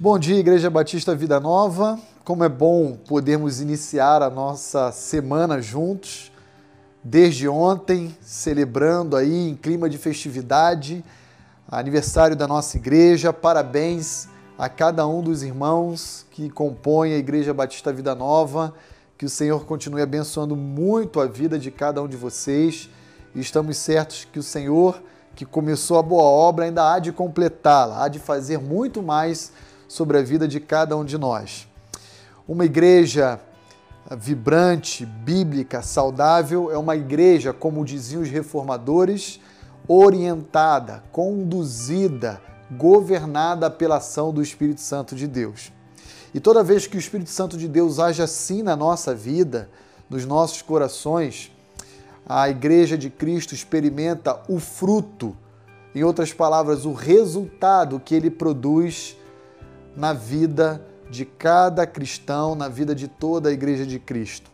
Bom dia, Igreja Batista Vida Nova. Como é bom podermos iniciar a nossa semana juntos, desde ontem, celebrando aí em clima de festividade, aniversário da nossa igreja. Parabéns a cada um dos irmãos que compõem a Igreja Batista Vida Nova. Que o Senhor continue abençoando muito a vida de cada um de vocês. E estamos certos que o Senhor, que começou a boa obra, ainda há de completá-la, há de fazer muito mais sobre a vida de cada um de nós. Uma igreja vibrante, bíblica, saudável é uma igreja, como diziam os reformadores, orientada, conduzida, governada pela ação do Espírito Santo de Deus. E toda vez que o Espírito Santo de Deus age assim na nossa vida, nos nossos corações, a Igreja de Cristo experimenta o fruto, em outras palavras, o resultado que ele produz na vida de cada cristão, na vida de toda a Igreja de Cristo.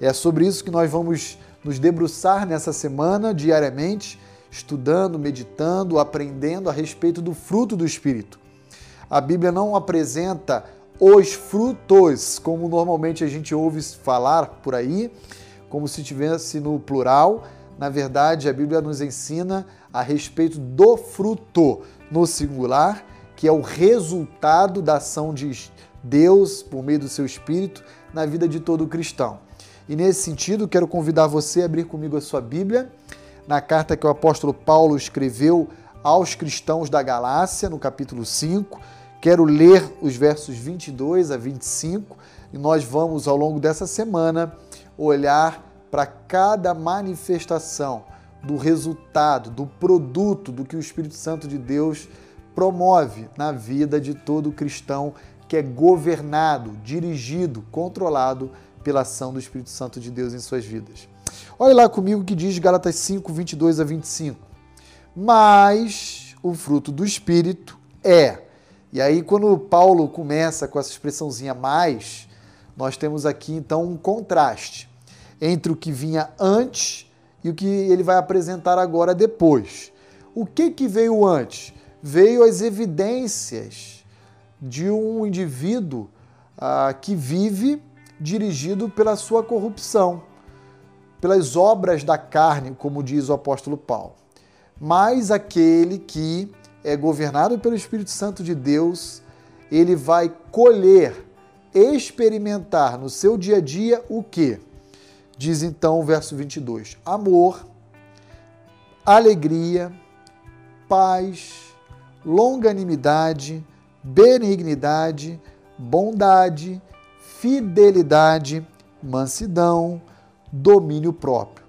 É sobre isso que nós vamos nos debruçar nessa semana, diariamente, estudando, meditando, aprendendo a respeito do fruto do Espírito. A Bíblia não apresenta os frutos, como normalmente a gente ouve falar por aí, como se tivesse no plural. Na verdade, a Bíblia nos ensina a respeito do fruto no singular que é o resultado da ação de Deus por meio do seu Espírito na vida de todo cristão. E nesse sentido, quero convidar você a abrir comigo a sua Bíblia na carta que o apóstolo Paulo escreveu aos cristãos da Galácia, no capítulo 5. Quero ler os versos 22 a 25 e nós vamos, ao longo dessa semana, olhar para cada manifestação do resultado, do produto do que o Espírito Santo de Deus promove na vida de todo cristão que é governado, dirigido, controlado pela ação do Espírito Santo de Deus em suas vidas. Olha lá comigo que diz Gálatas 5, 22 a 25. Mas o fruto do Espírito é. E aí, quando Paulo começa com essa expressãozinha mais, nós temos aqui então um contraste entre o que vinha antes e o que ele vai apresentar agora depois. O que, que veio antes? Veio as evidências de um indivíduo ah, que vive dirigido pela sua corrupção, pelas obras da carne, como diz o apóstolo Paulo. Mas aquele que é governado pelo Espírito Santo de Deus, ele vai colher, experimentar no seu dia a dia o que? Diz então o verso 22: amor, alegria, paz, longanimidade, benignidade, bondade, fidelidade, mansidão, domínio próprio.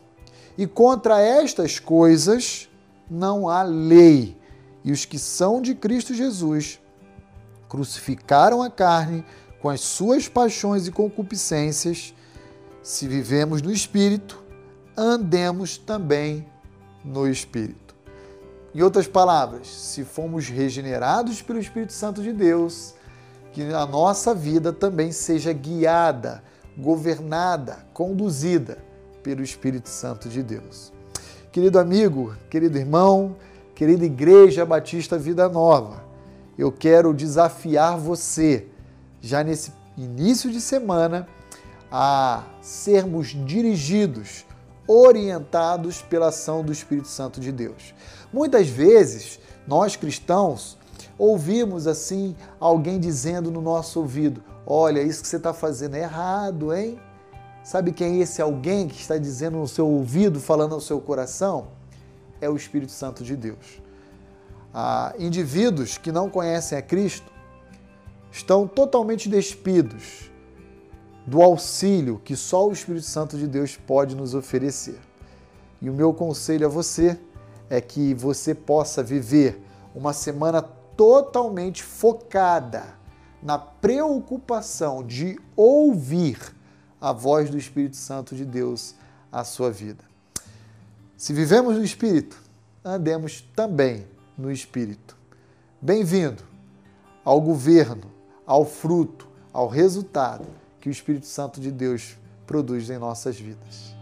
E contra estas coisas não há lei. E os que são de Cristo Jesus crucificaram a carne com as suas paixões e concupiscências. Se vivemos no Espírito, andemos também no Espírito. Em outras palavras, se fomos regenerados pelo Espírito Santo de Deus, que a nossa vida também seja guiada, governada, conduzida pelo Espírito Santo de Deus. Querido amigo, querido irmão, querida Igreja Batista Vida Nova, eu quero desafiar você, já nesse início de semana, a sermos dirigidos, orientados pela ação do Espírito Santo de Deus. Muitas vezes, nós cristãos ouvimos assim alguém dizendo no nosso ouvido: Olha, isso que você está fazendo é errado, hein? Sabe quem é esse alguém que está dizendo no seu ouvido, falando ao seu coração? É o Espírito Santo de Deus. Ah, indivíduos que não conhecem a Cristo estão totalmente despidos do auxílio que só o Espírito Santo de Deus pode nos oferecer. E o meu conselho a você é que você possa viver uma semana totalmente focada na preocupação de ouvir a voz do Espírito Santo de Deus à sua vida. Se vivemos no Espírito, andemos também no Espírito. Bem-vindo ao governo, ao fruto, ao resultado que o Espírito Santo de Deus produz em nossas vidas.